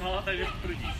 Молодая, прыгни.